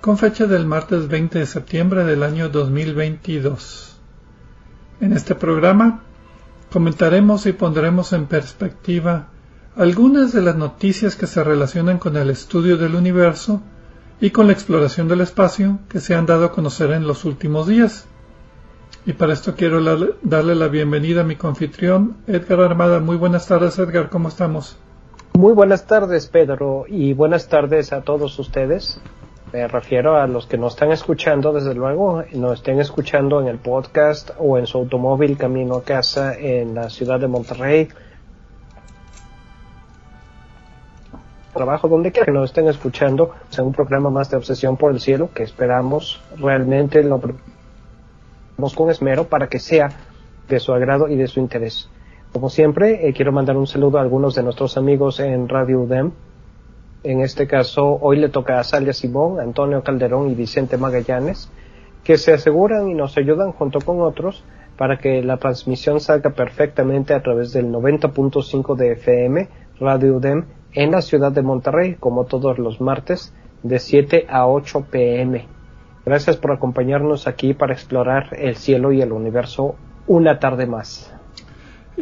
con fecha del martes 20 de septiembre del año 2022. En este programa comentaremos y pondremos en perspectiva algunas de las noticias que se relacionan con el estudio del universo y con la exploración del espacio que se han dado a conocer en los últimos días. Y para esto quiero darle la bienvenida a mi confitrión, Edgar Armada. Muy buenas tardes, Edgar, ¿cómo estamos? Muy buenas tardes, Pedro, y buenas tardes a todos ustedes. Me refiero a los que nos están escuchando, desde luego, nos estén escuchando en el podcast o en su automóvil camino a casa en la ciudad de Monterrey. Trabajo donde quiera que nos estén escuchando, en un programa más de Obsesión por el Cielo que esperamos realmente lo con esmero para que sea de su agrado y de su interés. Como siempre, eh, quiero mandar un saludo a algunos de nuestros amigos en Radio UDEM, en este caso, hoy le toca a Salia Simón, Antonio Calderón y Vicente Magallanes, que se aseguran y nos ayudan junto con otros para que la transmisión salga perfectamente a través del 90.5 de FM, Radio UDEM, en la ciudad de Monterrey, como todos los martes, de 7 a 8 pm. Gracias por acompañarnos aquí para explorar el cielo y el universo una tarde más.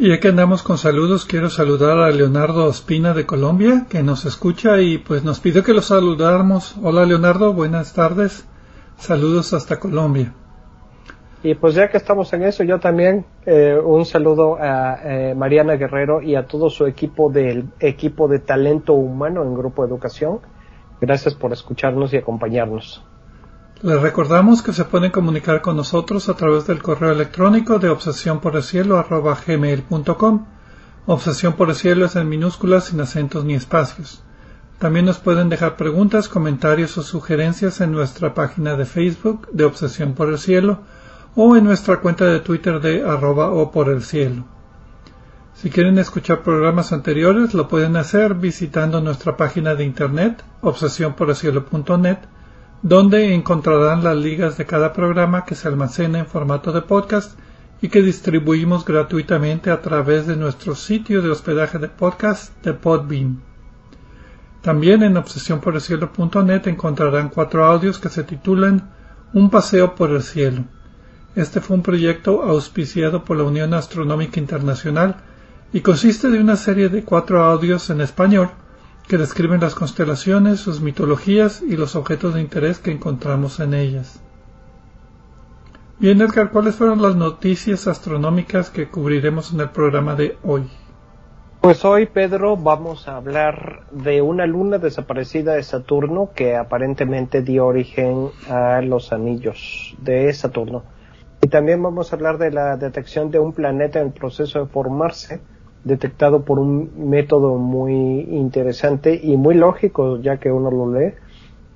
Y ya que andamos con saludos, quiero saludar a Leonardo Ospina de Colombia, que nos escucha y pues nos pidió que lo saludáramos. Hola Leonardo, buenas tardes. Saludos hasta Colombia. Y pues ya que estamos en eso, yo también eh, un saludo a eh, Mariana Guerrero y a todo su equipo del equipo de talento humano en Grupo Educación. Gracias por escucharnos y acompañarnos. Les recordamos que se pueden comunicar con nosotros a través del correo electrónico de obsesión por gmail.com. Obsesión por el cielo es en minúsculas sin acentos ni espacios. También nos pueden dejar preguntas, comentarios o sugerencias en nuestra página de Facebook de Obsesión por el Cielo o en nuestra cuenta de Twitter de arroba o por el cielo. Si quieren escuchar programas anteriores lo pueden hacer visitando nuestra página de internet obsesiónporelcielo.net donde encontrarán las ligas de cada programa que se almacena en formato de podcast y que distribuimos gratuitamente a través de nuestro sitio de hospedaje de podcast de Podbean. También en obsesiónporelcielo.net encontrarán cuatro audios que se titulan Un paseo por el cielo. Este fue un proyecto auspiciado por la Unión Astronómica Internacional y consiste de una serie de cuatro audios en español que describen las constelaciones, sus mitologías y los objetos de interés que encontramos en ellas. Bien, Edgar, ¿cuáles fueron las noticias astronómicas que cubriremos en el programa de hoy? Pues hoy, Pedro, vamos a hablar de una luna desaparecida de Saturno que aparentemente dio origen a los anillos de Saturno. Y también vamos a hablar de la detección de un planeta en proceso de formarse, detectado por un método muy interesante y muy lógico ya que uno lo lee.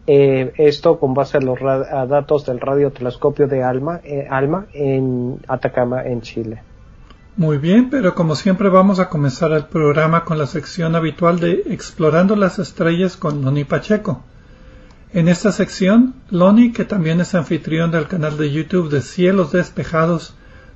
Eh, esto con base a los datos del radiotelescopio de ALMA, eh, ALMA en Atacama, en Chile. Muy bien, pero como siempre vamos a comenzar el programa con la sección habitual de Explorando las Estrellas con Loni Pacheco. En esta sección, Loni, que también es anfitrión del canal de YouTube de Cielos Despejados,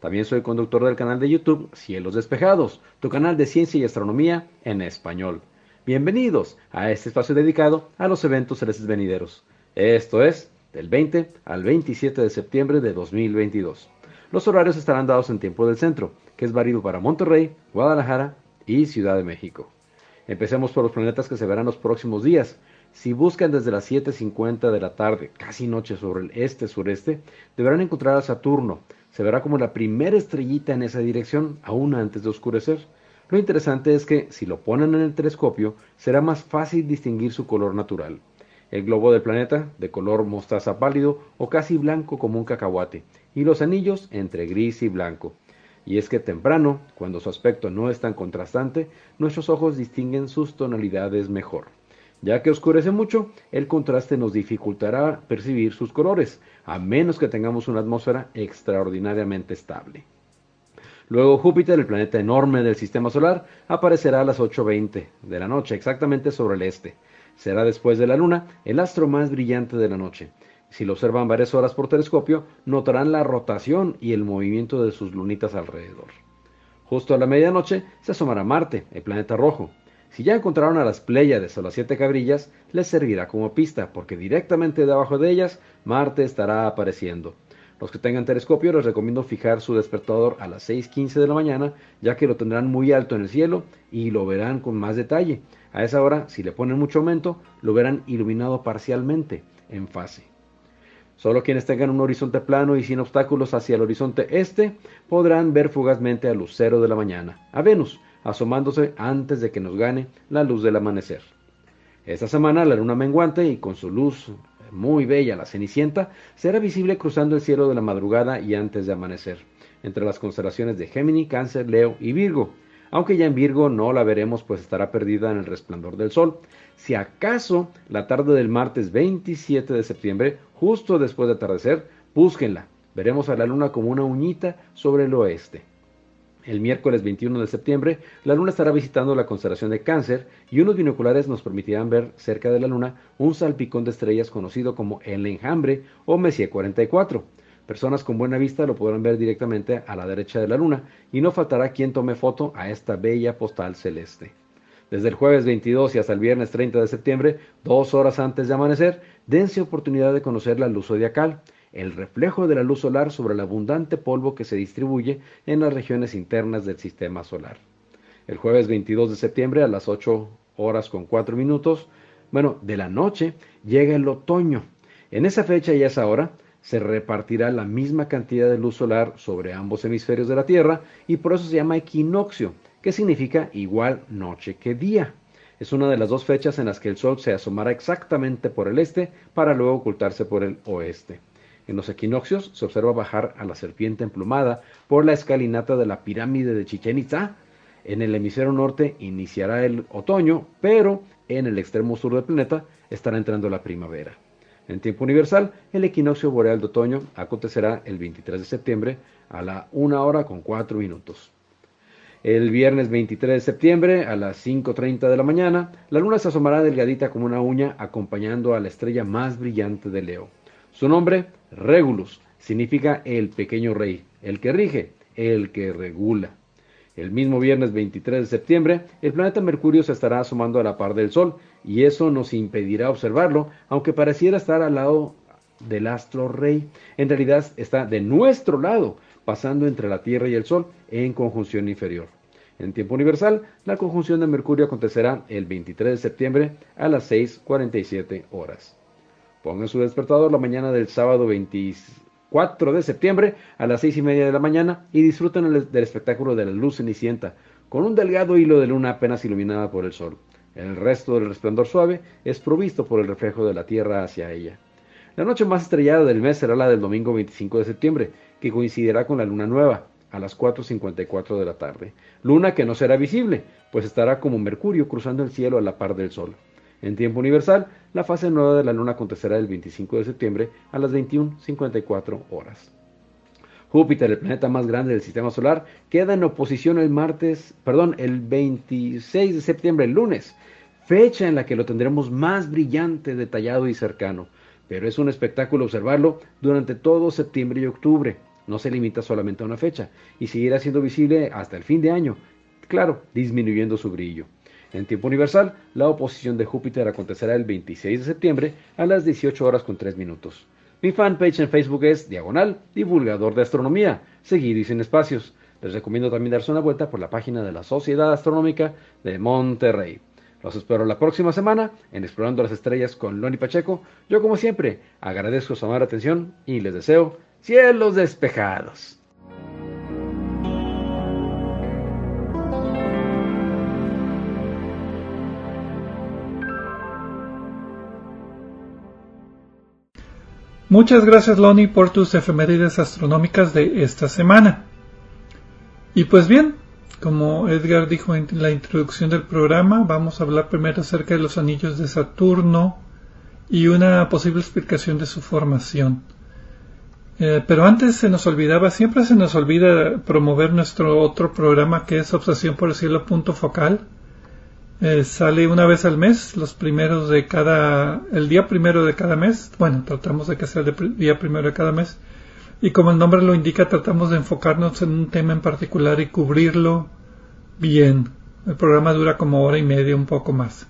También soy conductor del canal de YouTube Cielos Despejados, tu canal de ciencia y astronomía en español. Bienvenidos a este espacio dedicado a los eventos celestes venideros. Esto es del 20 al 27 de septiembre de 2022. Los horarios estarán dados en tiempo del centro, que es válido para Monterrey, Guadalajara y Ciudad de México. Empecemos por los planetas que se verán los próximos días. Si buscan desde las 7.50 de la tarde, casi noche sobre el este-sureste, deberán encontrar a Saturno. Se verá como la primera estrellita en esa dirección, aún antes de oscurecer. Lo interesante es que, si lo ponen en el telescopio, será más fácil distinguir su color natural. El globo del planeta, de color mostaza pálido o casi blanco como un cacahuate, y los anillos entre gris y blanco. Y es que temprano, cuando su aspecto no es tan contrastante, nuestros ojos distinguen sus tonalidades mejor. Ya que oscurece mucho, el contraste nos dificultará percibir sus colores, a menos que tengamos una atmósfera extraordinariamente estable. Luego Júpiter, el planeta enorme del sistema solar, aparecerá a las 8.20 de la noche, exactamente sobre el este. Será después de la Luna el astro más brillante de la noche. Si lo observan varias horas por telescopio, notarán la rotación y el movimiento de sus lunitas alrededor. Justo a la medianoche se asomará Marte, el planeta rojo. Si ya encontraron a las Pléyades o las siete cabrillas, les servirá como pista, porque directamente debajo de ellas Marte estará apareciendo. Los que tengan telescopio les recomiendo fijar su despertador a las 6.15 de la mañana, ya que lo tendrán muy alto en el cielo y lo verán con más detalle. A esa hora, si le ponen mucho aumento, lo verán iluminado parcialmente, en fase. Solo quienes tengan un horizonte plano y sin obstáculos hacia el horizonte este podrán ver fugazmente al lucero de la mañana, a Venus, asomándose antes de que nos gane la luz del amanecer. Esta semana la luna menguante y con su luz muy bella la cenicienta será visible cruzando el cielo de la madrugada y antes de amanecer, entre las constelaciones de Gémini, Cáncer, Leo y Virgo, aunque ya en Virgo no la veremos pues estará perdida en el resplandor del sol. Si acaso la tarde del martes 27 de septiembre, justo después de atardecer, búsquenla. Veremos a la luna como una uñita sobre el oeste. El miércoles 21 de septiembre, la Luna estará visitando la constelación de Cáncer y unos binoculares nos permitirán ver cerca de la Luna un salpicón de estrellas conocido como el enjambre o Messier 44. Personas con buena vista lo podrán ver directamente a la derecha de la Luna y no faltará quien tome foto a esta bella postal celeste. Desde el jueves 22 y hasta el viernes 30 de septiembre, dos horas antes de amanecer, dense oportunidad de conocer la luz zodiacal el reflejo de la luz solar sobre el abundante polvo que se distribuye en las regiones internas del sistema solar. El jueves 22 de septiembre a las 8 horas con 4 minutos, bueno, de la noche, llega el otoño. En esa fecha y esa hora se repartirá la misma cantidad de luz solar sobre ambos hemisferios de la Tierra y por eso se llama equinoccio, que significa igual noche que día. Es una de las dos fechas en las que el Sol se asomará exactamente por el este para luego ocultarse por el oeste. En los equinoccios se observa bajar a la serpiente emplumada por la escalinata de la pirámide de Chichen Itza. En el hemisferio norte iniciará el otoño, pero en el extremo sur del planeta estará entrando la primavera. En tiempo universal, el equinoccio boreal de otoño acontecerá el 23 de septiembre a la 1 hora con 4 minutos. El viernes 23 de septiembre a las 5.30 de la mañana, la luna se asomará delgadita como una uña acompañando a la estrella más brillante de Leo. Su nombre, Regulus, significa el pequeño rey, el que rige, el que regula. El mismo viernes 23 de septiembre, el planeta Mercurio se estará asomando a la par del Sol, y eso nos impedirá observarlo, aunque pareciera estar al lado del astro rey. En realidad está de nuestro lado, pasando entre la Tierra y el Sol en conjunción inferior. En tiempo universal, la conjunción de Mercurio acontecerá el 23 de septiembre a las 6.47 horas. Pongan su despertador la mañana del sábado 24 de septiembre a las seis y media de la mañana y disfruten del espectáculo de la luz cenicienta, con un delgado hilo de luna apenas iluminada por el sol. El resto del resplandor suave es provisto por el reflejo de la Tierra hacia ella. La noche más estrellada del mes será la del domingo 25 de septiembre, que coincidirá con la luna nueva, a las 4.54 de la tarde. Luna que no será visible, pues estará como Mercurio cruzando el cielo a la par del Sol. En tiempo universal, la fase nueva de la Luna acontecerá el 25 de septiembre a las 21.54 horas. Júpiter, el planeta más grande del sistema solar, queda en oposición el martes, perdón, el 26 de septiembre, el lunes, fecha en la que lo tendremos más brillante, detallado y cercano. Pero es un espectáculo observarlo durante todo septiembre y octubre. No se limita solamente a una fecha y seguirá siendo visible hasta el fin de año, claro, disminuyendo su brillo. En tiempo universal, la oposición de Júpiter acontecerá el 26 de septiembre a las 18 horas con 3 minutos. Mi fanpage en Facebook es Diagonal Divulgador de Astronomía, seguido y sin espacios. Les recomiendo también darse una vuelta por la página de la Sociedad Astronómica de Monterrey. Los espero la próxima semana en Explorando las Estrellas con Loni Pacheco. Yo, como siempre, agradezco su amable atención y les deseo cielos despejados. Muchas gracias Loni por tus efemérides astronómicas de esta semana. Y pues bien, como Edgar dijo en la introducción del programa, vamos a hablar primero acerca de los anillos de Saturno y una posible explicación de su formación. Eh, pero antes se nos olvidaba, siempre se nos olvida promover nuestro otro programa que es Obsesión por el Cielo Punto Focal, eh, sale una vez al mes, los primeros de cada, el día primero de cada mes. Bueno, tratamos de que sea el día primero de cada mes. Y como el nombre lo indica, tratamos de enfocarnos en un tema en particular y cubrirlo bien. El programa dura como hora y media, un poco más.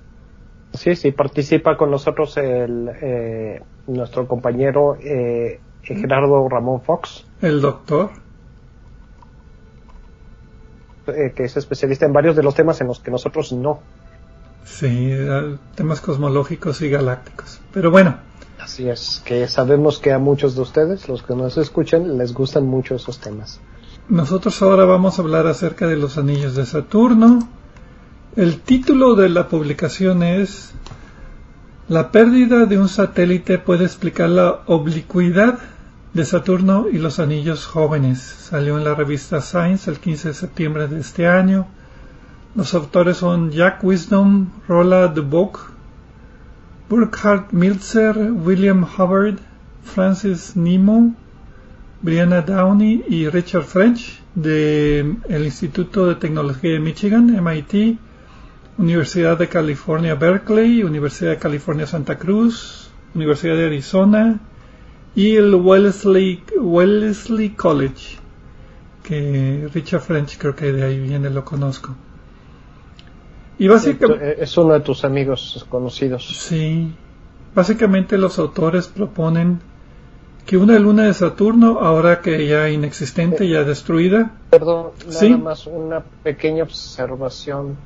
Sí, sí, participa con nosotros el, eh, nuestro compañero eh, Gerardo Ramón Fox. El doctor. Eh, que es especialista en varios de los temas en los que nosotros no. Sí, temas cosmológicos y galácticos. Pero bueno. Así es, que sabemos que a muchos de ustedes, los que nos escuchan, les gustan mucho esos temas. Nosotros ahora vamos a hablar acerca de los anillos de Saturno. El título de la publicación es La pérdida de un satélite puede explicar la oblicuidad de Saturno y los anillos jóvenes. Salió en la revista Science el 15 de septiembre de este año. Los autores son Jack Wisdom, Rolla Duboc, Burkhard Milzer, William Hubbard, Francis Nemo, Brianna Downey y Richard French del Instituto de Tecnología de Michigan, MIT, Universidad de California Berkeley, Universidad de California Santa Cruz, Universidad de Arizona, y el Wellesley, Wellesley College, que Richard French creo que de ahí viene, lo conozco. Y básicamente... Es uno de tus amigos conocidos. Sí. Básicamente los autores proponen que una luna de Saturno, ahora que ya inexistente, ya destruida... Perdón, nada más una pequeña observación.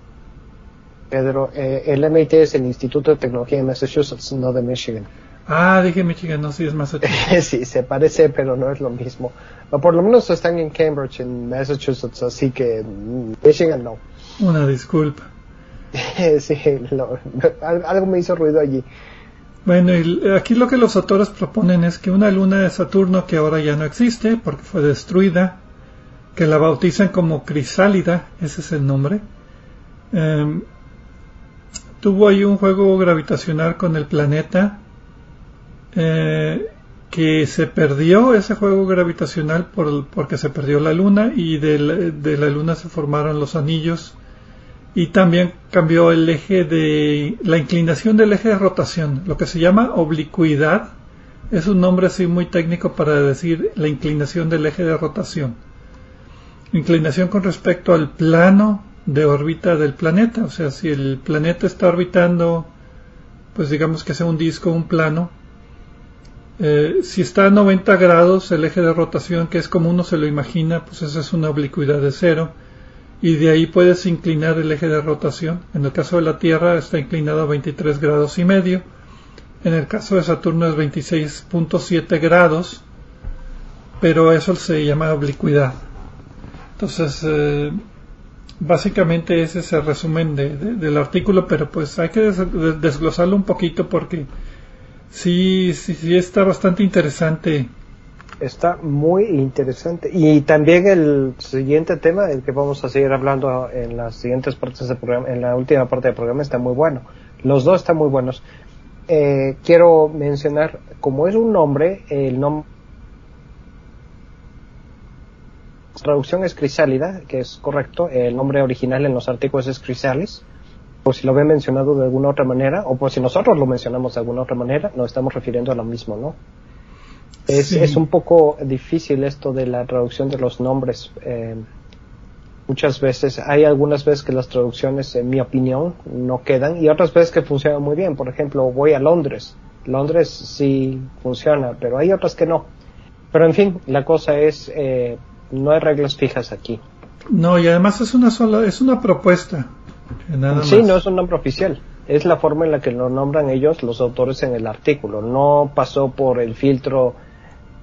Pedro, eh, el MIT es el Instituto de Tecnología de Massachusetts, no de Michigan. Ah, dije Michigan, no, sí es Massachusetts. sí, se parece, pero no es lo mismo. O por lo menos están en Cambridge, en Massachusetts, así que mm, Michigan no. Una disculpa. sí, algo me hizo ruido allí. Bueno, y aquí lo que los autores proponen es que una luna de Saturno que ahora ya no existe porque fue destruida, que la bautizan como Crisálida, ese es el nombre, em, tuvo ahí un juego gravitacional con el planeta eh, que se perdió ese juego gravitacional por, porque se perdió la luna y de la, luna se formaron los anillos y también cambió el eje de la inclinación del eje de rotación, lo que se llama oblicuidad. Es un nombre así muy técnico para decir la inclinación del eje de rotación. Inclinación con respecto al plano de órbita del planeta, o sea, si el planeta está orbitando, pues digamos que sea un disco, un plano, eh, si está a 90 grados el eje de rotación, que es como uno se lo imagina, pues esa es una oblicuidad de cero. Y de ahí puedes inclinar el eje de rotación. En el caso de la Tierra está inclinado a 23 grados y medio. En el caso de Saturno es 26.7 grados. Pero eso se llama oblicuidad. Entonces, eh, básicamente ese es el resumen del artículo, pero pues hay que desglosarlo un poquito porque Sí, sí, sí, está bastante interesante. Está muy interesante. Y también el siguiente tema, el que vamos a seguir hablando en las siguientes partes del programa, en la última parte del programa, está muy bueno. Los dos están muy buenos. Eh, quiero mencionar, como es un nombre, el nombre. traducción es crisálida, que es correcto. El nombre original en los artículos es crisalis. por si lo ven mencionado de alguna otra manera, o por si nosotros lo mencionamos de alguna otra manera, nos estamos refiriendo a lo mismo, ¿no? Es, es un poco difícil esto de la traducción de los nombres. Eh, muchas veces, hay algunas veces que las traducciones, en mi opinión, no quedan y otras veces que funcionan muy bien. Por ejemplo, voy a Londres. Londres sí funciona, pero hay otras que no. Pero en fin, la cosa es, eh, no hay reglas fijas aquí. No, y además es una sola, es una propuesta. sí, no es un nombre oficial. Es la forma en la que lo nombran ellos, los autores en el artículo. No pasó por el filtro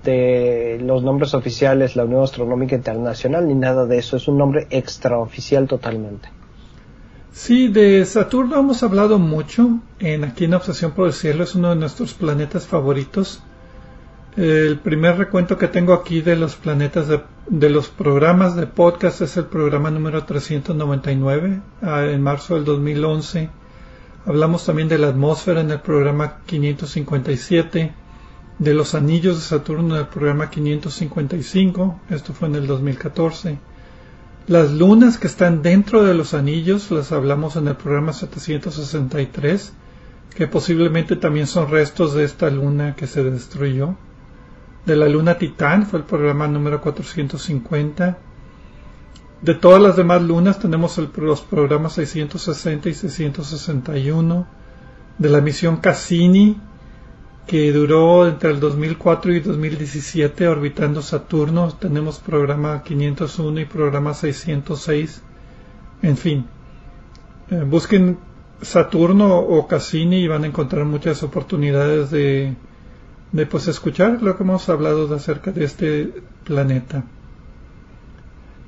de los nombres oficiales, la Unión Astronómica Internacional, ni nada de eso. Es un nombre extraoficial totalmente. Sí, de Saturno hemos hablado mucho en aquí en Obsesión por el Cielo. Es uno de nuestros planetas favoritos. El primer recuento que tengo aquí de los planetas de, los programas de podcast es el programa número 399 ah, en marzo del 2011. Hablamos también de la atmósfera en el programa 557, de los anillos de Saturno en el programa 555, esto fue en el 2014. Las lunas que están dentro de los anillos las hablamos en el programa 763, que posiblemente también son restos de esta luna que se destruyó de la luna Titán, fue el programa número 450. De todas las demás lunas tenemos los programas 660 y 661. De la misión Cassini, que duró entre el 2004 y 2017 orbitando Saturno, tenemos programa 501 y programa 606. En fin, eh, busquen Saturno o Cassini y van a encontrar muchas oportunidades de de pues escuchar lo que hemos hablado de acerca de este planeta.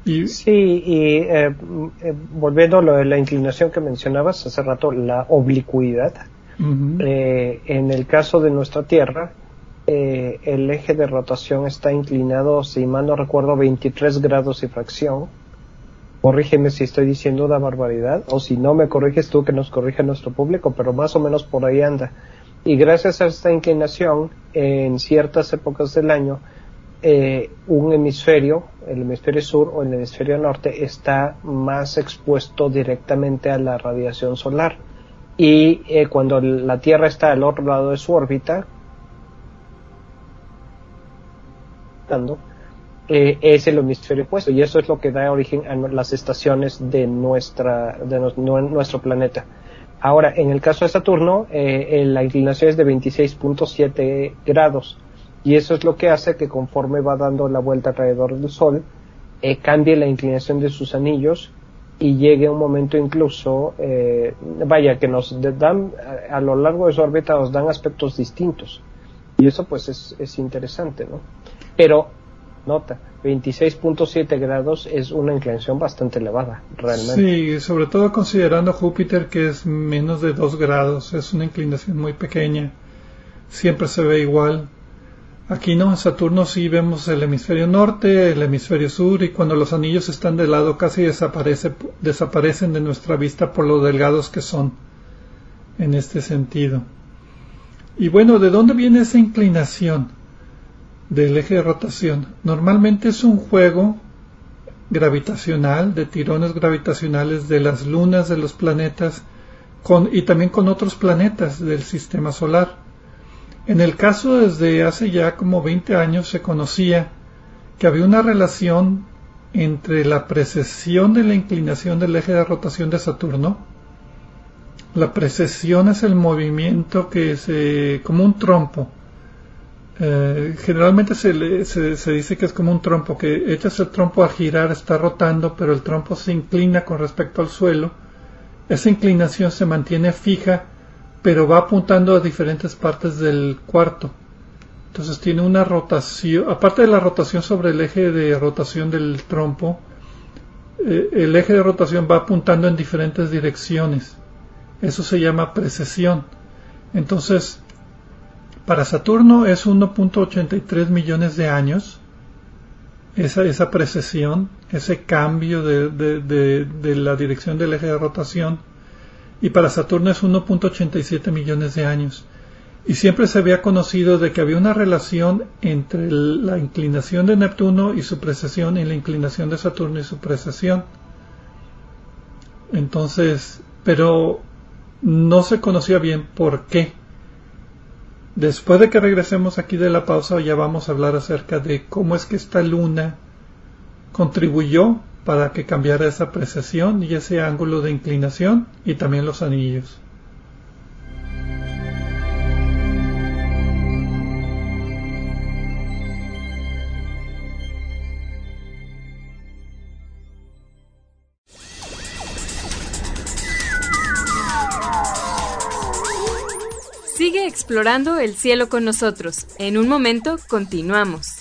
Y, sí, y eh, eh, volviendo a la inclinación que mencionabas hace rato, la oblicuidad. Eh, en el caso de nuestra Tierra, el eje de rotación está inclinado, si mal no recuerdo, 23 grados y fracción. Corrígeme si estoy diciendo una barbaridad, o si no me corriges tú, que nos corrige nuestro público, pero más o menos por ahí anda. Y gracias a esta inclinación, en ciertas épocas del año, eh, un hemisferio, el hemisferio sur o el hemisferio norte, está más expuesto directamente a la radiación solar. Y eh, cuando la Tierra está al otro lado de su órbita, eh, es el hemisferio opuesto. Y eso es lo que da origen a las estaciones de, nuestra, de nuestro planeta. Ahora, en el caso de Saturno, eh, la inclinación es de 26.7 grados y eso es lo que hace que conforme va dando la vuelta alrededor del Sol, eh, cambie la inclinación de sus anillos y llegue un momento incluso, eh, vaya, que nos dan, a lo largo de su órbita nos dan aspectos distintos. Y eso pues es, es interesante, ¿no? Pero, nota, 26.7 grados es una inclinación bastante elevada, realmente. Sí, sobre todo considerando Júpiter que es menos de 2 grados, es una inclinación muy pequeña, siempre se ve igual. Aquí no, en Saturno sí vemos el hemisferio norte, el hemisferio sur y cuando los anillos están de lado casi desaparece, desaparecen de nuestra vista por lo delgados que son en este sentido. Y bueno, ¿de dónde viene esa inclinación? del eje de rotación. Normalmente es un juego gravitacional, de tirones gravitacionales de las lunas de los planetas con, y también con otros planetas del sistema solar. En el caso desde hace ya como 20 años se conocía que había una relación entre la precesión de la inclinación del eje de rotación de Saturno. La precesión es el movimiento que es como un trompo eh, generalmente se, se, dice que es como un trompo, que echas el trompo a girar, está rotando, pero el trompo se inclina con respecto al suelo. Esa inclinación se mantiene fija, pero va apuntando a diferentes partes del cuarto. Entonces tiene una rotación, aparte de la rotación sobre el eje de rotación del trompo, eh, el eje de rotación va apuntando en diferentes direcciones. Eso se llama precesión. Entonces, para Saturno es 1.83 millones de años esa, esa precesión, ese cambio de, de, la dirección del eje de rotación. Y para Saturno es 1.87 millones de años. Y siempre se había conocido de que había una relación entre la inclinación de Neptuno y su precesión y la inclinación de Saturno y su precesión. Entonces, pero no se conocía bien por qué. Después de que regresemos aquí de la pausa ya vamos a hablar acerca de cómo es que esta luna contribuyó para que cambiara esa precesión y ese ángulo de inclinación y también los anillos. Sigue explorando el cielo con nosotros. En un momento continuamos.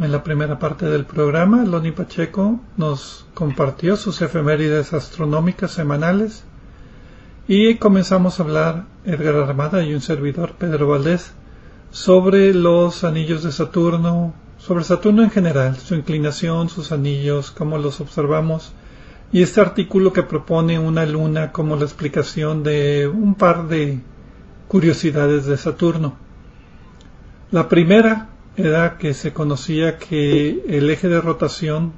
En la primera parte del programa, Loni Pacheco nos compartió sus efemérides astronómicas semanales y comenzamos a hablar Edgar Armada y un servidor, Pedro Valdés, sobre los anillos de Saturno, sobre Saturno en general, su inclinación, sus anillos, cómo los observamos, y este artículo que propone una luna como la explicación de un par de curiosidades de Saturno. La primera era que se conocía que el eje de rotación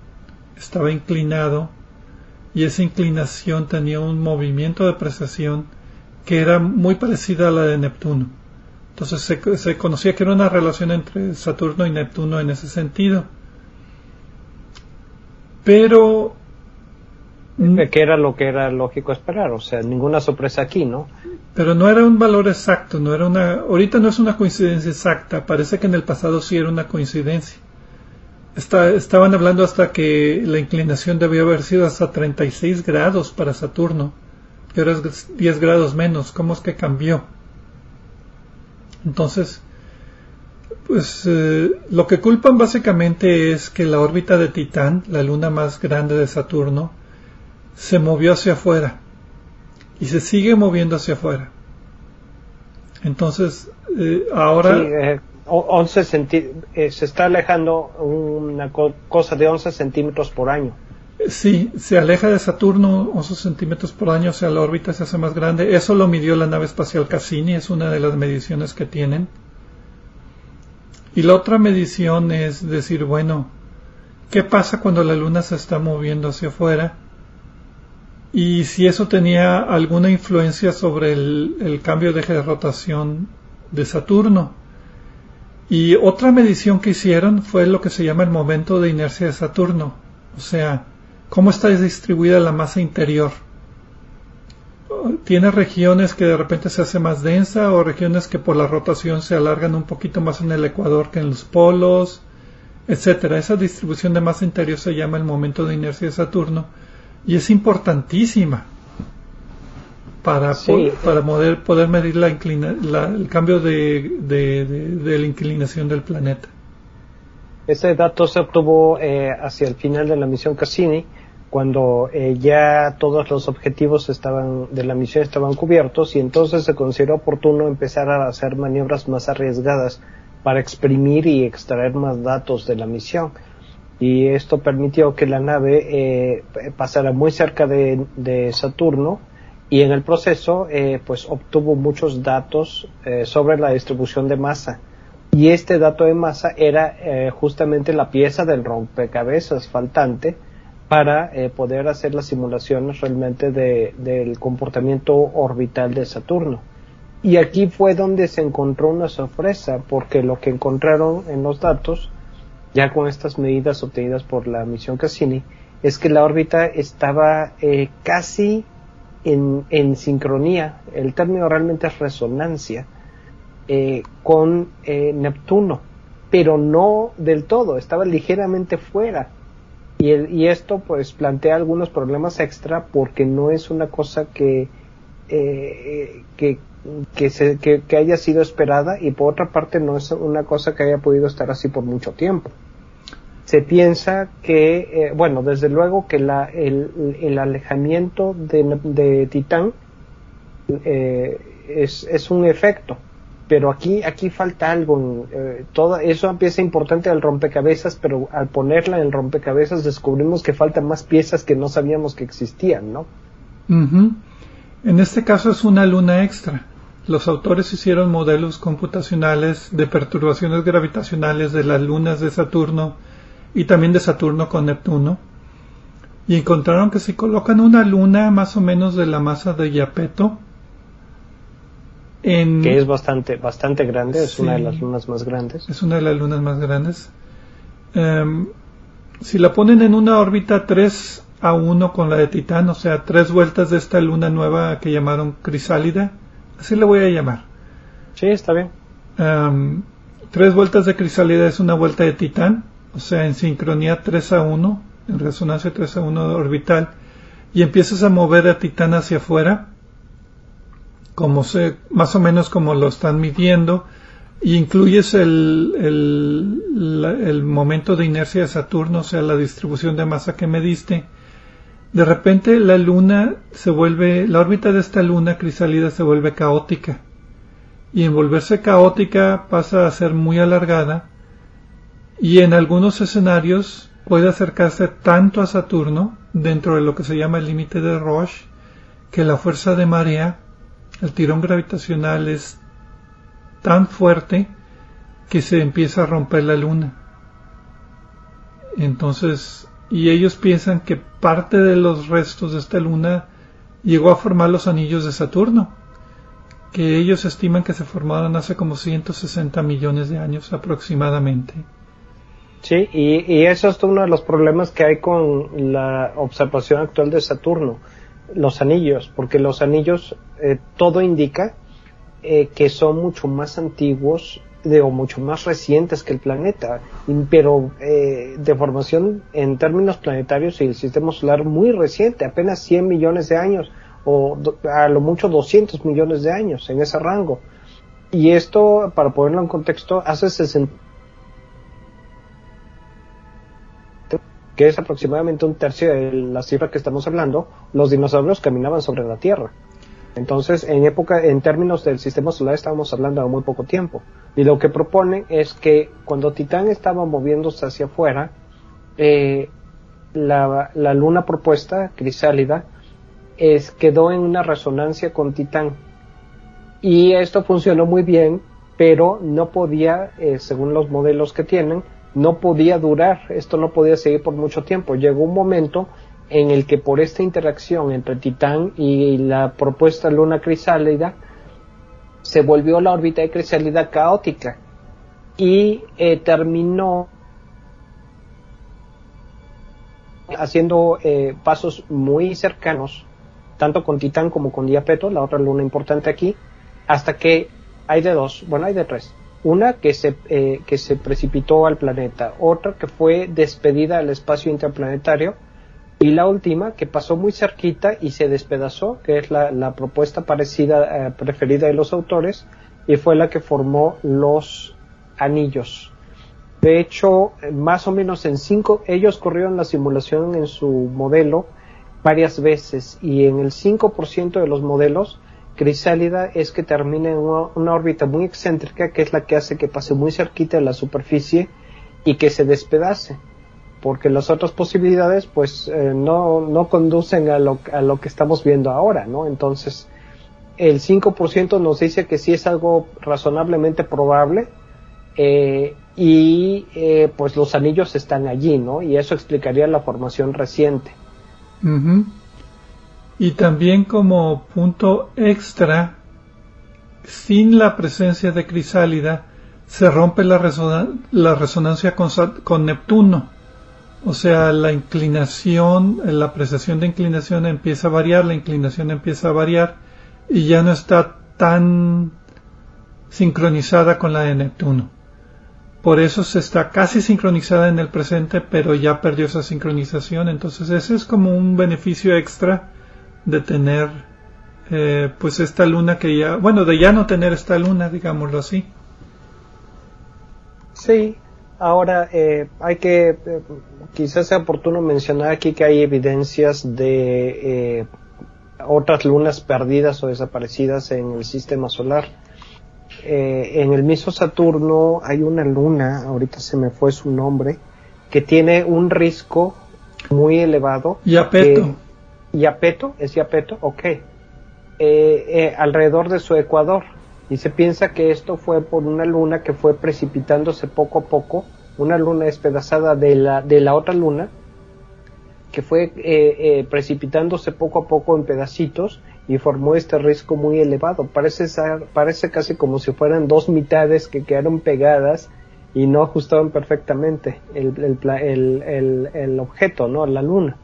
estaba inclinado y esa inclinación tenía un movimiento de precesión que era muy parecida a la de Neptuno. Entonces se, se, conocía que era una relación entre Saturno y Neptuno en ese sentido. Pero... Que era lo que era lógico esperar, o sea, ninguna sorpresa aquí, ¿no? Pero no era un valor exacto, no era una, ahorita no es una coincidencia exacta, parece que en el pasado sí era una coincidencia. estaban hablando hasta que la inclinación debió haber sido hasta 36 grados para Saturno, y ahora es 10 grados menos, ¿cómo es que cambió? Entonces, pues eh, lo que culpan básicamente es que la órbita de Titán, la luna más grande de Saturno, se movió hacia afuera y se sigue moviendo hacia afuera. Entonces, eh, ahora... Sí, 11 eh, eh, se está alejando una cosa de 11 centímetros por año. Sí, se aleja de Saturno 11 centímetros por año, o sea, la órbita se hace más grande. Eso lo midió la nave espacial Cassini, es una de las mediciones que tienen. Y la otra medición es decir, bueno, ¿qué pasa cuando la Luna se está moviendo hacia afuera? Y si eso tenía alguna influencia sobre el, cambio de eje de rotación de Saturno. Y otra medición que hicieron fue lo que se llama el momento de inercia de Saturno, o sea, cómo está distribuida la masa interior. Tiene regiones que de repente se hace más densa o regiones que por la rotación se alargan un poquito más en el ecuador que en los polos, etcétera. Esa distribución de masa interior se llama el momento de inercia de Saturno y es importantísima para, para poder, poder medir la, el cambio de, de, la inclinación del planeta. Ese dato se obtuvo eh, hacia el final de la misión Cassini, cuando eh, ya todos los objetivos estaban de la misión estaban cubiertos y entonces se consideró oportuno empezar a hacer maniobras más arriesgadas para exprimir y extraer más datos de la misión y esto permitió que la nave eh, pasara muy cerca de, Saturno y en el proceso eh, pues obtuvo muchos datos eh, sobre la distribución de masa y este dato de masa era justamente la pieza del rompecabezas faltante para poder hacer las simulaciones realmente del comportamiento orbital de Saturno. Y aquí fue donde se encontró una sorpresa, porque lo que encontraron en los datos ya con estas medidas obtenidas por la misión Cassini, es que la órbita estaba eh, casi en, sincronía, el término realmente es resonancia, eh, con eh, Neptuno, pero no del todo, estaba ligeramente fuera. Y, el, y esto pues plantea algunos problemas extra porque no es una cosa que, que, que, se, que, haya sido esperada y por otra parte no es una cosa que haya podido estar así por mucho tiempo. Se piensa que, eh, bueno, desde luego que la, el, alejamiento de, Titán eh, es, es, un efecto, pero aquí, aquí falta algo. Eh, toda, eso es pieza importante del rompecabezas, pero al ponerla en rompecabezas descubrimos que faltan más piezas que no sabíamos que existían, ¿no? En este caso es una luna extra. Los autores hicieron modelos computacionales de perturbaciones gravitacionales de las lunas de Saturno y también de Saturno con Neptuno y encontraron que si colocan una luna más o menos de la masa de Yapeto en, que es bastante bastante grande es una de las lunas más grandes es una de las lunas más grandes em, si la ponen en una órbita 3 a 1 con la de Titán o sea tres vueltas de esta luna nueva que llamaron crisálida Así le voy a llamar. Sí, está bien. tres vueltas de crisálida es una vuelta de titán, o sea, en sincronía 3 a 1, en resonancia 3 a 1 orbital, y empiezas a mover a titán hacia afuera, como se, más o menos como lo están midiendo, y incluyes el, el, el momento de inercia de Saturno, o sea, la distribución de masa que mediste, de repente la luna se vuelve, la órbita de esta luna crisálida se vuelve caótica. Y en volverse caótica pasa a ser muy alargada y en algunos escenarios puede acercarse tanto a Saturno dentro de lo que se llama el límite de Roche que la fuerza de marea, el tirón gravitacional es tan fuerte que se empieza a romper la luna. Entonces y ellos piensan que parte de los restos de esta luna llegó a formar los anillos de Saturno, que ellos estiman que se formaron hace como 160 millones de años aproximadamente. Sí, y, eso es uno de los problemas que hay con la observación actual de Saturno, los anillos, porque los anillos, eh, todo indica eh, que son mucho más antiguos de, mucho más recientes que el planeta, pero eh, de formación en términos planetarios y el sistema solar muy reciente, apenas 100 millones de años o a lo mucho 200 millones de años en ese rango. Y esto, para ponerlo en contexto, hace 60 es aproximadamente un tercio de la cifra que estamos hablando, los dinosaurios caminaban sobre la Tierra. Entonces, en época, en términos del sistema solar, estábamos hablando de muy poco tiempo. Y lo que proponen es que cuando Titán estaba moviéndose hacia afuera, eh, la, luna propuesta, crisálida, es, quedó en una resonancia con Titán. Y esto funcionó muy bien, pero no podía, eh, según los modelos que tienen, no podía durar, esto no podía seguir por mucho tiempo. Llegó un momento en el que por esta interacción entre Titán y la propuesta luna crisálida se volvió la órbita de crisálida caótica y eh, terminó haciendo eh, pasos muy cercanos, tanto con Titán como con Diapeto, la otra luna importante aquí, hasta que hay de dos, bueno, hay de tres. Una que se, eh, que se precipitó al planeta, otra que fue despedida al espacio interplanetario, y la última, que pasó muy cerquita y se despedazó, que es la, propuesta parecida, eh, preferida de los autores, y fue la que formó los anillos. De hecho, más o menos en cinco, ellos corrieron la simulación en su modelo varias veces, y en el 5% de los modelos, Crisálida es que termina en una, órbita muy excéntrica, que es la que hace que pase muy cerquita de la superficie y que se despedace porque las otras posibilidades pues eh, no, no conducen a lo, a lo que estamos viendo ahora, ¿no? Entonces, el 5% nos dice que sí es algo razonablemente probable eh, y eh, pues los anillos están allí, ¿no? Y eso explicaría la formación reciente. Y también como punto extra, sin la presencia de crisálida, se rompe la, la resonancia con, con Neptuno o sea, la inclinación, la apreciación de inclinación empieza a variar, la inclinación empieza a variar y ya no está tan sincronizada con la de Neptuno. Por eso se está casi sincronizada en el presente, pero ya perdió esa sincronización. Entonces ese es como un beneficio extra de tener eh, pues esta luna que ya, bueno, de ya no tener esta luna, digámoslo así. Sí, Ahora, eh, hay que, eh, quizás sea oportuno mencionar aquí que hay evidencias de eh, otras lunas perdidas o desaparecidas en el sistema solar. en el mismo Saturno hay una luna, ahorita se me fue su nombre, que tiene un risco muy elevado. Yapeto. Yapeto, es Yapeto, ok. alrededor de su ecuador y se piensa que esto fue por una luna que fue precipitándose poco a poco, una luna despedazada de la, de la otra luna, que fue eh, eh, precipitándose poco a poco en pedacitos y formó este riesgo muy elevado. Parece, parece casi como si fueran dos mitades que quedaron pegadas y no ajustaban perfectamente el, el, el, objeto, ¿no? La luna.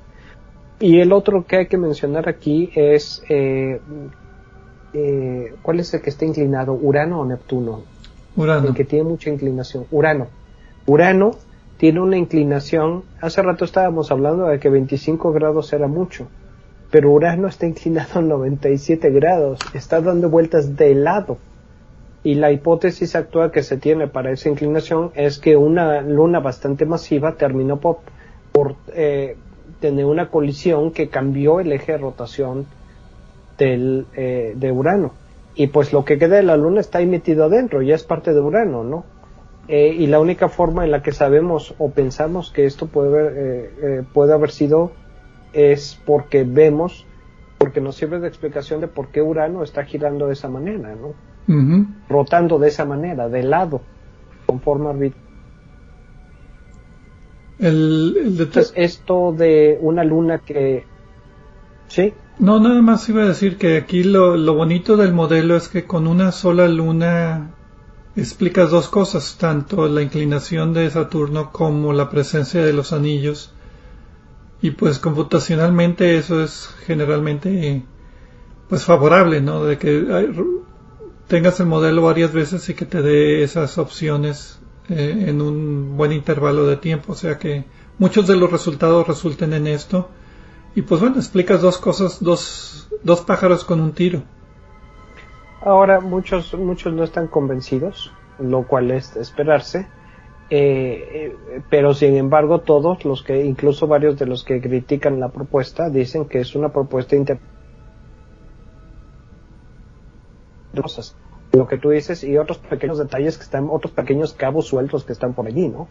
Y el otro que hay que mencionar aquí es eh, eh, ¿cuál es el que está inclinado? ¿Urano o Neptuno? Urano. El que tiene mucha inclinación. Urano. Urano tiene una inclinación, hace rato estábamos hablando de que 25 grados era mucho, pero Urano está inclinado a 97 grados, está dando vueltas de lado. Y la hipótesis actual que se tiene para esa inclinación es que una luna bastante masiva terminó por, eh, tener una colisión que cambió el eje de rotación del, eh, de Urano. Y pues lo que queda de la Luna está ahí metido adentro, ya es parte de Urano, ¿no? Eh, y la única forma en la que sabemos o pensamos que esto puede haber, eh, puede haber sido es porque vemos, porque nos sirve de explicación de por qué Urano está girando de esa manera, ¿no? Rotando de esa manera, de lado, con forma el, Entonces, esto de una luna que... Sí. No, nada más iba a decir que aquí lo, lo bonito del modelo es que con una sola luna explicas dos cosas, tanto la inclinación de Saturno como la presencia de los anillos. Y pues computacionalmente eso es generalmente pues favorable, ¿no? De que tengas el modelo varias veces y que te dé esas opciones eh, en un buen intervalo de tiempo. O sea que muchos de los resultados resulten en esto y pues bueno, explicas dos cosas, dos, dos pájaros con un tiro. Ahora muchos, muchos no están convencidos, lo cual es esperarse. Eh, eh, pero sin embargo todos los que, incluso varios de los que critican la propuesta, dicen que es una propuesta inter lo que tú dices y otros pequeños detalles que están, otros pequeños cabos sueltos que están por allí, ¿no?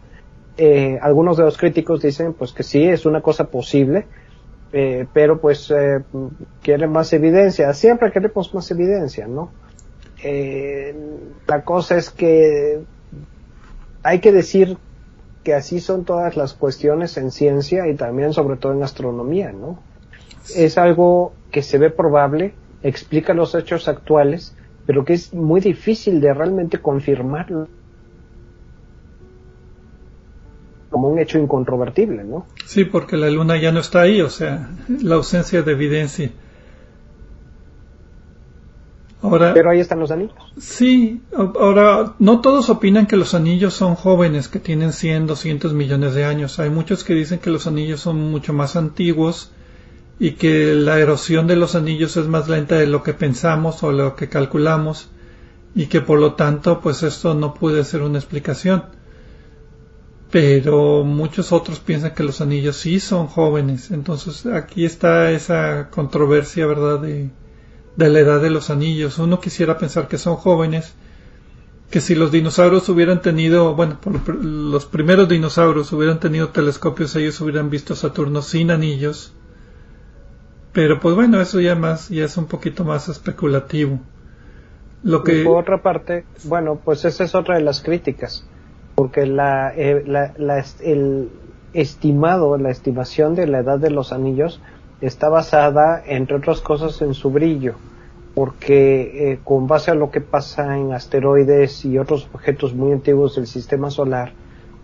Eh, algunos de los críticos dicen pues que sí es una cosa posible, eh, pero pues eh, quieren más evidencia. Siempre queremos más evidencia, ¿no? Eh, la cosa es que hay que decir que así son todas las cuestiones en ciencia y también sobre todo en astronomía, ¿no? Es algo que se ve probable, explica los hechos actuales, pero que es muy difícil de realmente confirmarlo como un hecho incontrovertible, ¿no? Sí, porque la luna ya no está ahí, o sea, la ausencia de evidencia. Ahora, Pero ahí están los anillos. Sí, ahora no todos opinan que los anillos son jóvenes, que tienen 100, 200 millones de años. Hay muchos que dicen que los anillos son mucho más antiguos y que la erosión de los anillos es más lenta de lo que pensamos o lo que calculamos y que por lo tanto pues esto no puede ser una explicación pero muchos otros piensan que los anillos sí son jóvenes. Entonces aquí está esa controversia, ¿verdad? De, de la edad de los anillos. Uno quisiera pensar que son jóvenes, que si los dinosaurios hubieran tenido, bueno, los primeros dinosaurios hubieran tenido telescopios, ellos hubieran visto Saturno sin anillos. Pero pues bueno, eso ya más, ya es un poquito más especulativo. Lo que... por otra parte, bueno, pues esa es otra de las críticas, porque la, eh, la, el estimado, la estimación de la edad de los anillos está basada, entre otras cosas, en su brillo porque eh, con base a lo que pasa en asteroides y otros objetos muy antiguos del sistema solar,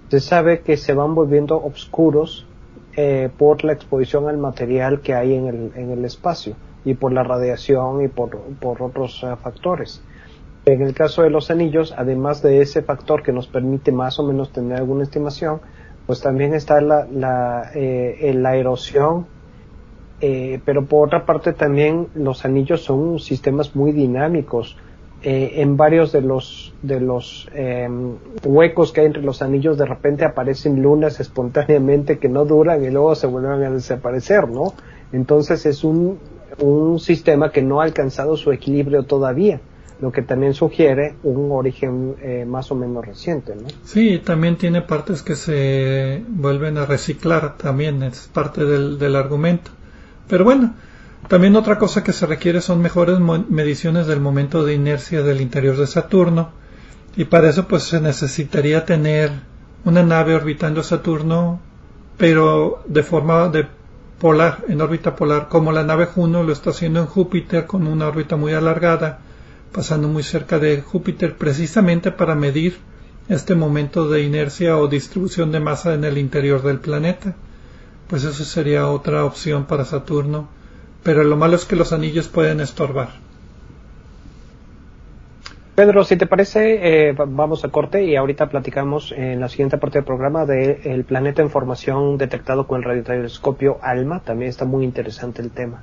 se sabe que se van volviendo oscuros eh, por la exposición al material que hay en el, en el espacio y por la radiación y por, por otros eh, factores. En el caso de los anillos, además de ese factor que nos permite más o menos tener alguna estimación, pues también está la, la, la erosión eh, pero por otra parte también los anillos son sistemas muy dinámicos. Eh, en varios de los, de los em, huecos que hay entre los anillos de repente aparecen lunas espontáneamente que no duran y luego se vuelven a desaparecer, ¿no? Entonces es un, un sistema que no ha alcanzado su equilibrio todavía lo que también sugiere un origen eh, más o menos reciente. ¿no? Sí, también tiene partes que se vuelven a reciclar, también es parte del, del argumento. Pero bueno, también otra cosa que se requiere son mejores mediciones del momento de inercia del interior de Saturno y para eso pues se necesitaría tener una nave orbitando Saturno pero de forma de polar, en órbita polar, como la nave Juno lo está haciendo en Júpiter con una órbita muy alargada, pasando muy cerca de Júpiter precisamente para medir este momento de inercia o distribución de masa en el interior del planeta. Pues eso sería otra opción para Saturno, pero lo malo es que los anillos pueden estorbar. Pedro, si te parece, eh, vamos a corte y ahorita platicamos en la siguiente parte del programa del planeta en formación detectado con el radiotelescopio ALMA. También está muy interesante el tema.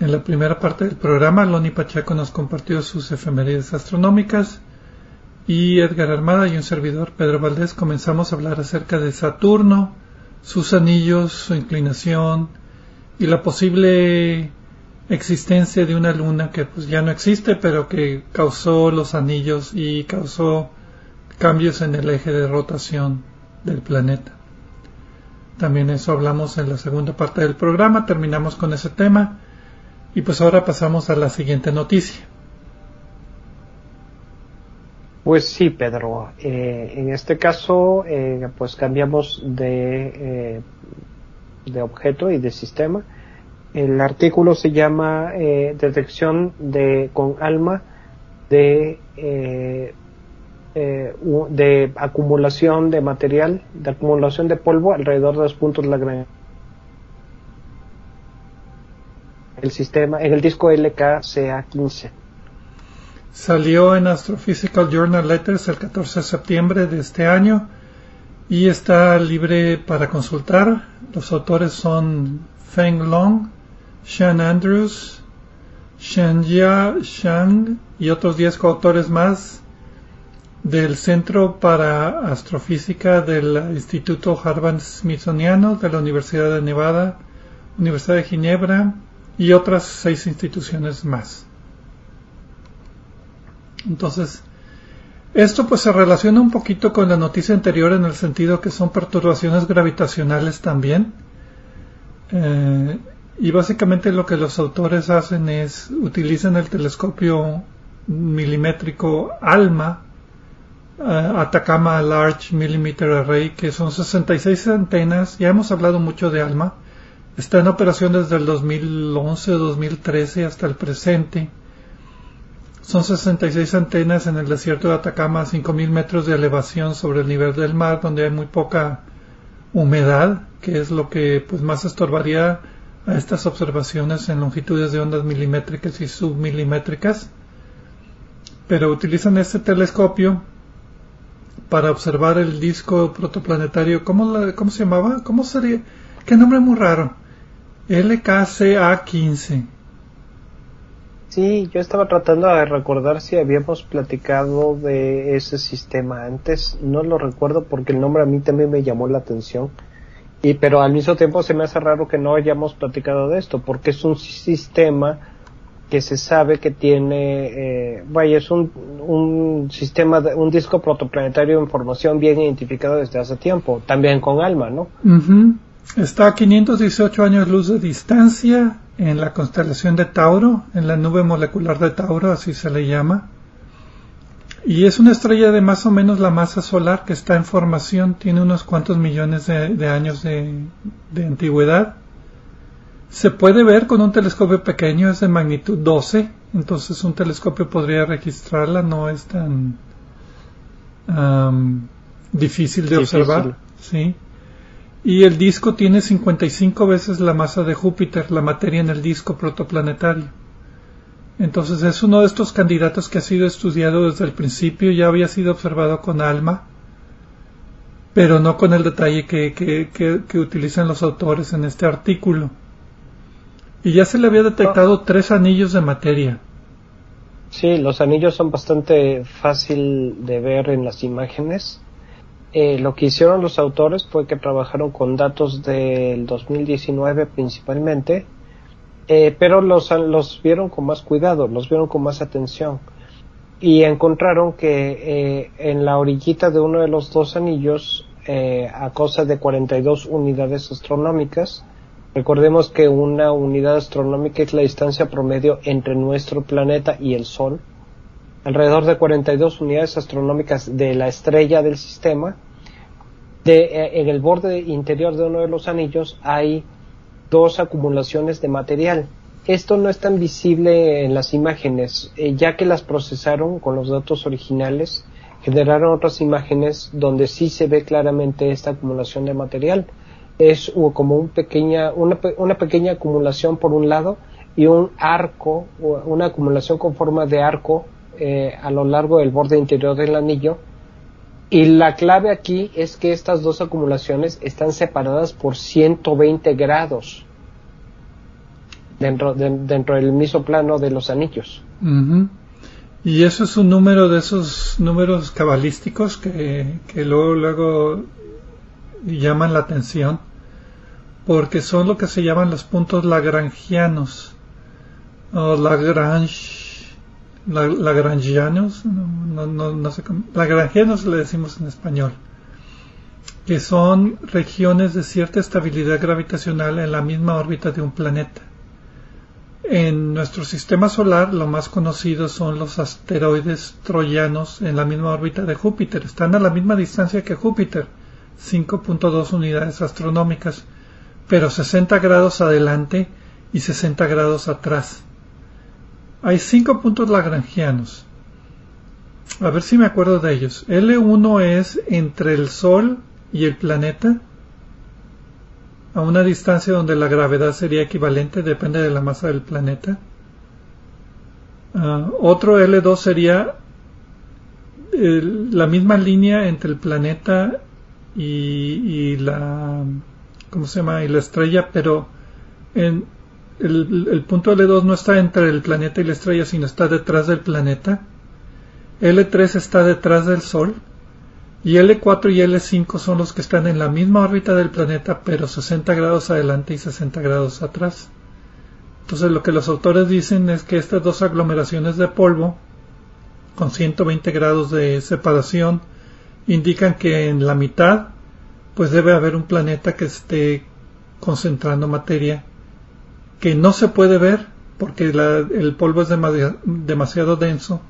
En la primera parte del programa, Loni Pacheco nos compartió sus efemérides astronómicas y Edgar Armada y un servidor, Pedro Valdés, comenzamos a hablar acerca de Saturno, sus anillos, su inclinación y la posible existencia de una luna que pues ya no existe, pero que causó los anillos y causó cambios en el eje de rotación del planeta. También eso hablamos en la segunda parte del programa, terminamos con ese tema y pues ahora pasamos a la siguiente noticia. Pues sí, Pedro. Eh, en este caso, eh, pues cambiamos de, eh, de objeto y de sistema. El artículo se llama Detección de con alma de de acumulación de material, de acumulación de polvo alrededor de los puntos Lagrange el sistema, en el disco LKCA15. Salió en Astrophysical Journal Letters el 14 de septiembre de este año y está libre para consultar. Los autores son Feng Long, Sean Andrews, Jia Shang y otros 10 coautores más del Centro para Astrofísica del Instituto Harvard Smithsoniano de la Universidad de Nevada, Universidad de Ginebra y otras seis instituciones más. Entonces, esto pues se relaciona un poquito con la noticia anterior en el sentido que son perturbaciones gravitacionales también. Eh, y básicamente lo que los autores hacen es utilizan el telescopio milimétrico ALMA, uh, Atacama Large Millimeter Array, que son 66 antenas. Ya hemos hablado mucho de ALMA. Está en operación desde el 2011-2013 hasta el presente. Son 66 antenas en el desierto de Atacama a 5.000 metros de elevación sobre el nivel del mar, donde hay muy poca humedad, que es lo que pues más estorbaría a estas observaciones en longitudes de ondas milimétricas y submilimétricas. Pero utilizan este telescopio para observar el disco protoplanetario. ¿Cómo, cómo se llamaba? ¿Cómo sería? Qué nombre muy raro. LKCA15. Sí, yo estaba tratando de recordar si habíamos platicado de ese sistema antes. No lo recuerdo porque el nombre a mí también me llamó la atención. Y pero al mismo tiempo se me hace raro que no hayamos platicado de esto, porque es un sistema que se sabe que tiene, eh, vaya, es un, un sistema, de, un disco protoplanetario de información bien identificado desde hace tiempo, también con ALMA, ¿no? Está a 518 años luz de distancia en la constelación de Tauro, en la nube molecular de Tauro, así se le llama. Y es una estrella de más o menos la masa solar que está en formación, tiene unos cuantos millones de, años de, antigüedad. Se puede ver con un telescopio pequeño, es de magnitud 12, entonces un telescopio podría registrarla, no es tan difícil de observar. ¿sí? Y el disco tiene 55 veces la masa de Júpiter, la materia en el disco protoplanetario. Entonces es uno de estos candidatos que ha sido estudiado desde el principio, ya había sido observado con ALMA, pero no con el detalle que, que, utilizan los autores en este artículo. Y ya se le había detectado tres anillos de materia. Sí, los anillos son bastante fácil de ver en las imágenes. Eh, lo que hicieron los autores fue que trabajaron con datos del 2019 principalmente, eh, pero los, los vieron con más cuidado, los vieron con más atención y encontraron que eh, en la orillita de uno de los dos anillos, a cosa de 42 unidades astronómicas, recordemos que una unidad astronómica es la distancia promedio entre nuestro planeta y el Sol, alrededor de 42 unidades astronómicas de la estrella del sistema. De, eh, en el borde interior de uno de los anillos hay dos acumulaciones de material. Esto no es tan visible en las imágenes, eh, ya que las procesaron con los datos originales, generaron otras imágenes donde sí se ve claramente esta acumulación de material. Es como un pequeña, una, una pequeña acumulación por un lado y un arco, una acumulación con forma de arco eh, a lo largo del borde interior del anillo. Y la clave aquí es que estas dos acumulaciones están separadas por 120 grados dentro, dentro del mismo plano de los anillos. Y eso es un número de esos números cabalísticos que, que luego, luego llaman la atención porque son lo que se llaman los puntos lagrangianos o Lagrange la, lagrangianos, no, no, sé lagrangianos le decimos en español, que son regiones de cierta estabilidad gravitacional en la misma órbita de un planeta. En nuestro sistema solar lo más conocido son los asteroides troyanos en la misma órbita de Júpiter. Están a la misma distancia que Júpiter, 5.2 unidades astronómicas, pero 60 grados adelante y 60 grados atrás. Hay cinco puntos lagrangianos. A ver si me acuerdo de ellos. L1 es entre el Sol y el planeta. a una distancia donde la gravedad sería equivalente, depende de la masa del planeta. Ah, otro L2 sería la misma línea entre el planeta y, la ¿cómo se llama? y la estrella, pero en el, punto L2 no está entre el planeta y la estrella, sino está detrás del planeta. L3 está detrás del Sol y L4 y L5 son los que están en la misma órbita del planeta, pero 60 grados adelante y 60 grados atrás. Entonces lo que los autores dicen es que estas dos aglomeraciones de polvo, con 120 grados de separación, indican que en la mitad pues debe haber un planeta que esté concentrando materia que no se puede ver porque el polvo es demasiado denso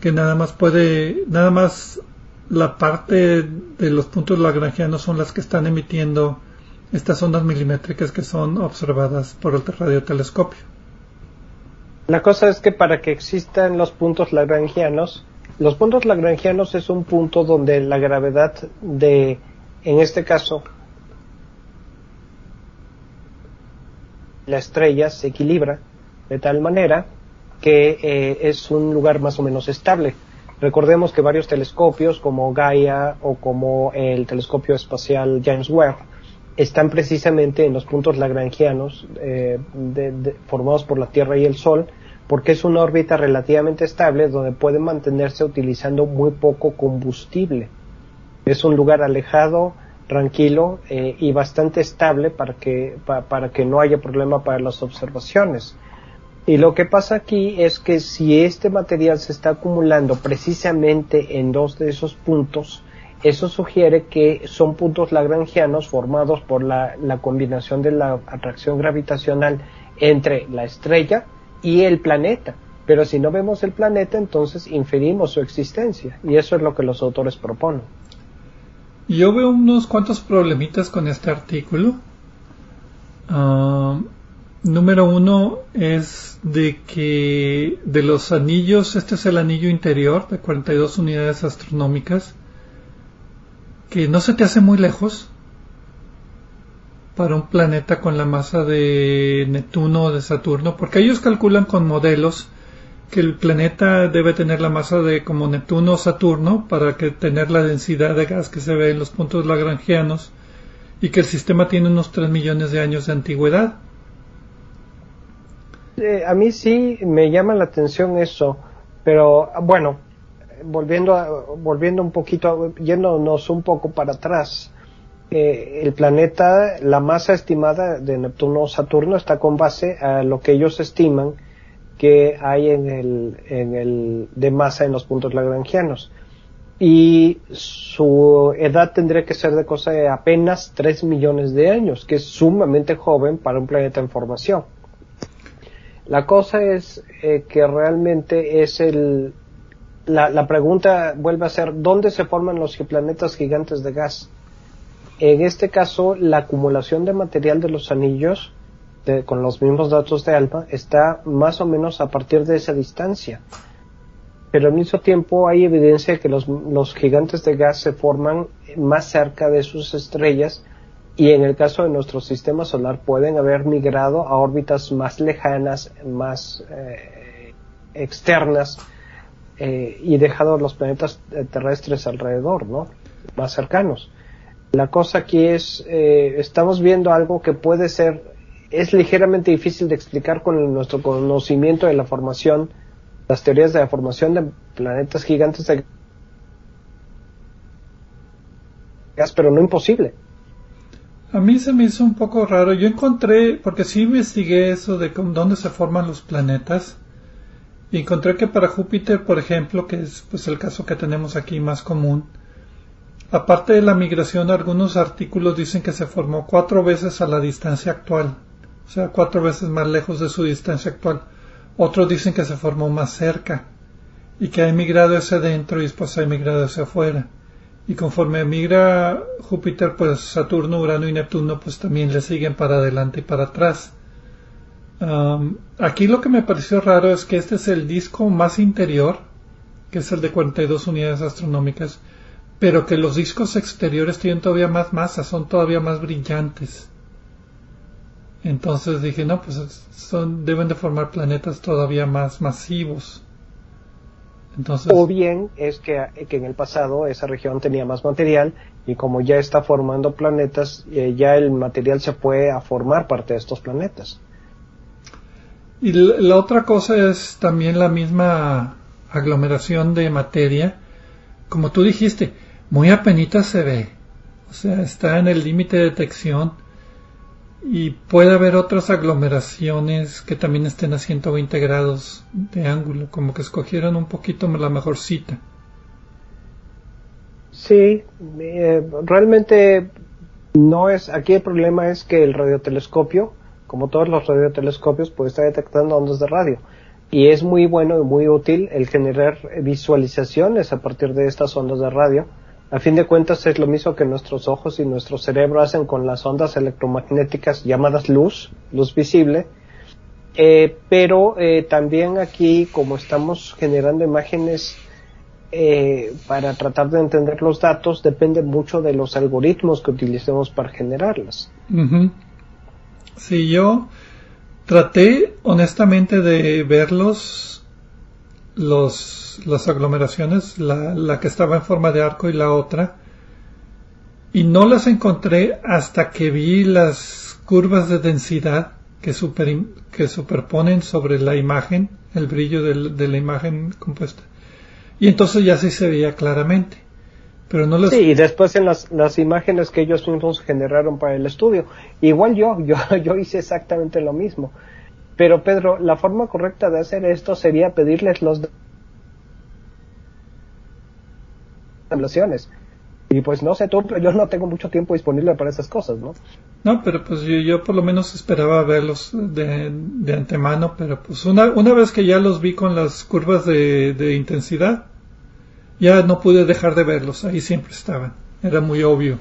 que nada más puede nada más la parte de los puntos lagrangianos son las que están emitiendo estas ondas milimétricas que son observadas por el radiotelescopio. La cosa es que para que existan los puntos lagrangianos, los puntos lagrangianos es un punto donde la gravedad de, en este caso, la estrella se equilibra de tal manera que eh, es un lugar más o menos estable. Recordemos que varios telescopios como Gaia o como el telescopio espacial James Webb están precisamente en los puntos lagrangianos eh, formados por la Tierra y el Sol porque es una órbita relativamente estable donde pueden mantenerse utilizando muy poco combustible. Es un lugar alejado, tranquilo eh, y bastante estable para que, para que no haya problema para las observaciones. Y lo que pasa aquí es que si este material se está acumulando precisamente en dos de esos puntos, eso sugiere que son puntos lagrangianos formados por la, combinación de la atracción gravitacional entre la estrella y el planeta. Pero si no vemos el planeta, entonces inferimos su existencia. Y eso es lo que los autores proponen. Yo veo unos cuantos problemitas con este artículo. Número uno es de que de los anillos, este es el anillo interior de 42 unidades astronómicas, que no se te hace muy lejos para un planeta con la masa de Neptuno o de Saturno, porque ellos calculan con modelos que el planeta debe tener la masa de como Neptuno o Saturno para que tener la densidad de gas que se ve en los puntos lagrangianos y que el sistema tiene unos 3 millones de años de antigüedad. Eh, a mí sí me llama la atención eso, pero bueno, volviendo, a, volviendo un poquito, yéndonos un poco para atrás, eh, el planeta, la masa estimada de Neptuno o Saturno está con base a lo que ellos estiman que hay en el, en el de masa en los puntos lagrangianos. Y su edad tendría que ser de cosa de apenas 3 millones de años, que es sumamente joven para un planeta en formación. La cosa es eh, que realmente es el... La, la, pregunta vuelve a ser, ¿dónde se forman los planetas gigantes de gas? En este caso, la acumulación de material de los anillos, con los mismos datos de ALMA, está más o menos a partir de esa distancia. Pero al mismo tiempo hay evidencia de que los, los gigantes de gas se forman más cerca de sus estrellas y en el caso de nuestro sistema solar pueden haber migrado a órbitas más lejanas, más eh, externas eh, y dejado los planetas eh, terrestres alrededor, ¿no? Más cercanos. La cosa aquí es, estamos viendo algo que puede ser, es ligeramente difícil de explicar con nuestro conocimiento de la formación, las teorías de la formación de planetas gigantes de gas, pero no imposible. A mí se me hizo un poco raro. Yo encontré, porque sí investigué eso de dónde se forman los planetas, y encontré que para Júpiter, por ejemplo, que es pues el caso que tenemos aquí más común, aparte de la migración, algunos artículos dicen que se formó cuatro veces a la distancia actual, o sea, cuatro veces más lejos de su distancia actual. Otros dicen que se formó más cerca y que ha emigrado hacia adentro y después ha emigrado hacia afuera. Y conforme migra Júpiter, pues Saturno, Urano y Neptuno, pues también le siguen para adelante y para atrás. aquí lo que me pareció raro es que este es el disco más interior, que es el de 42 unidades astronómicas, pero que los discos exteriores tienen todavía más masa, son todavía más brillantes. Entonces dije, no, pues son, deben de formar planetas todavía más masivos. Entonces, o bien es que, que, en el pasado esa región tenía más material y como ya está formando planetas, eh, ya el material se fue a formar parte de estos planetas. Y la, otra cosa es también la misma aglomeración de materia. Como tú dijiste, muy apenita se ve. O sea, está en el límite de detección y puede haber otras aglomeraciones que también estén a 120 grados de ángulo, como que escogieron un poquito la mejor cita. Sí, eh, realmente no es, aquí el problema es que el radiotelescopio, como todos los radiotelescopios, puede estar detectando ondas de radio. Y es muy bueno y muy útil el generar visualizaciones a partir de estas ondas de radio a fin de cuentas es lo mismo que nuestros ojos y nuestro cerebro hacen con las ondas electromagnéticas llamadas luz, luz visible, eh, pero eh, también aquí como estamos generando imágenes eh, para tratar de entender los datos depende mucho de los algoritmos que utilicemos para generarlas. Sí, yo traté honestamente de verlos los las aglomeraciones, la, la, que estaba en forma de arco y la otra, y no las encontré hasta que vi las curvas de densidad que, super, que superponen sobre la imagen, el brillo de la imagen compuesta. Y entonces ya sí se veía claramente. Pero no las... Sí, y después en las, las imágenes que ellos mismos generaron para el estudio. Igual yo, yo, yo hice exactamente lo mismo. Pero Pedro, la forma correcta de hacer esto sería pedirles los Y pues no sé tú, pero yo no tengo mucho tiempo disponible para esas cosas, ¿no? No, pero pues yo, por lo menos esperaba verlos de, de, antemano, pero pues una, una vez que ya los vi con las curvas de, de intensidad, ya no pude dejar de verlos, ahí siempre estaban, era muy obvio.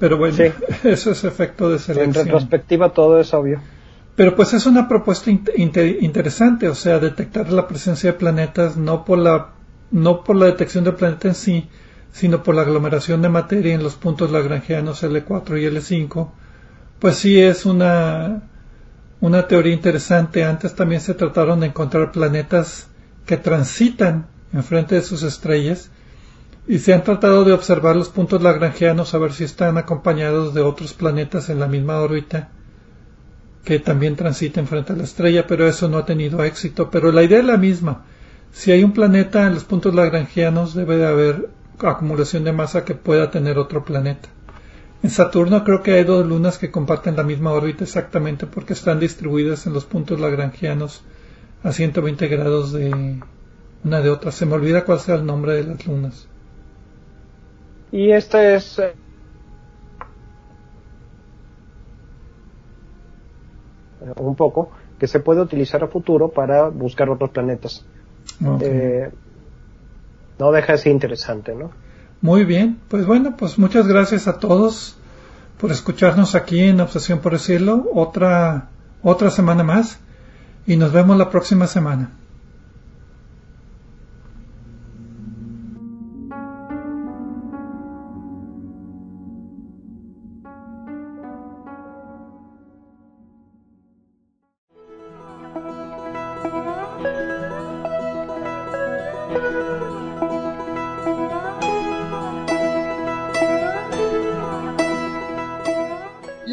Pero bueno, eso es efecto de selección. En retrospectiva todo es obvio. Pero pues es una propuesta interesante, o sea, detectar la presencia de planetas no por la no por la detección del planeta en sí, sino por la aglomeración de materia en los puntos lagrangianos L4 y L5, pues sí es una, una teoría interesante. Antes también se trataron de encontrar planetas que transitan enfrente de sus estrellas y se han tratado de observar los puntos lagrangianos a ver si están acompañados de otros planetas en la misma órbita que también transiten frente a la estrella, pero eso no ha tenido éxito. Pero la idea es la misma. Si hay un planeta en los puntos lagrangianos, debe de haber acumulación de masa que pueda tener otro planeta. En Saturno creo que hay dos lunas que comparten la misma órbita exactamente porque están distribuidas en los puntos lagrangianos a 120 grados de una de otra. Se me olvida cuál sea el nombre de las lunas. Y este es un poco que se puede utilizar a futuro para buscar otros planetas. Eh, no deja de ser interesante, ¿no? Muy bien, pues bueno, pues muchas gracias a todos por escucharnos aquí en Obsesión por el Cielo, otra, otra semana más, y nos vemos la próxima semana.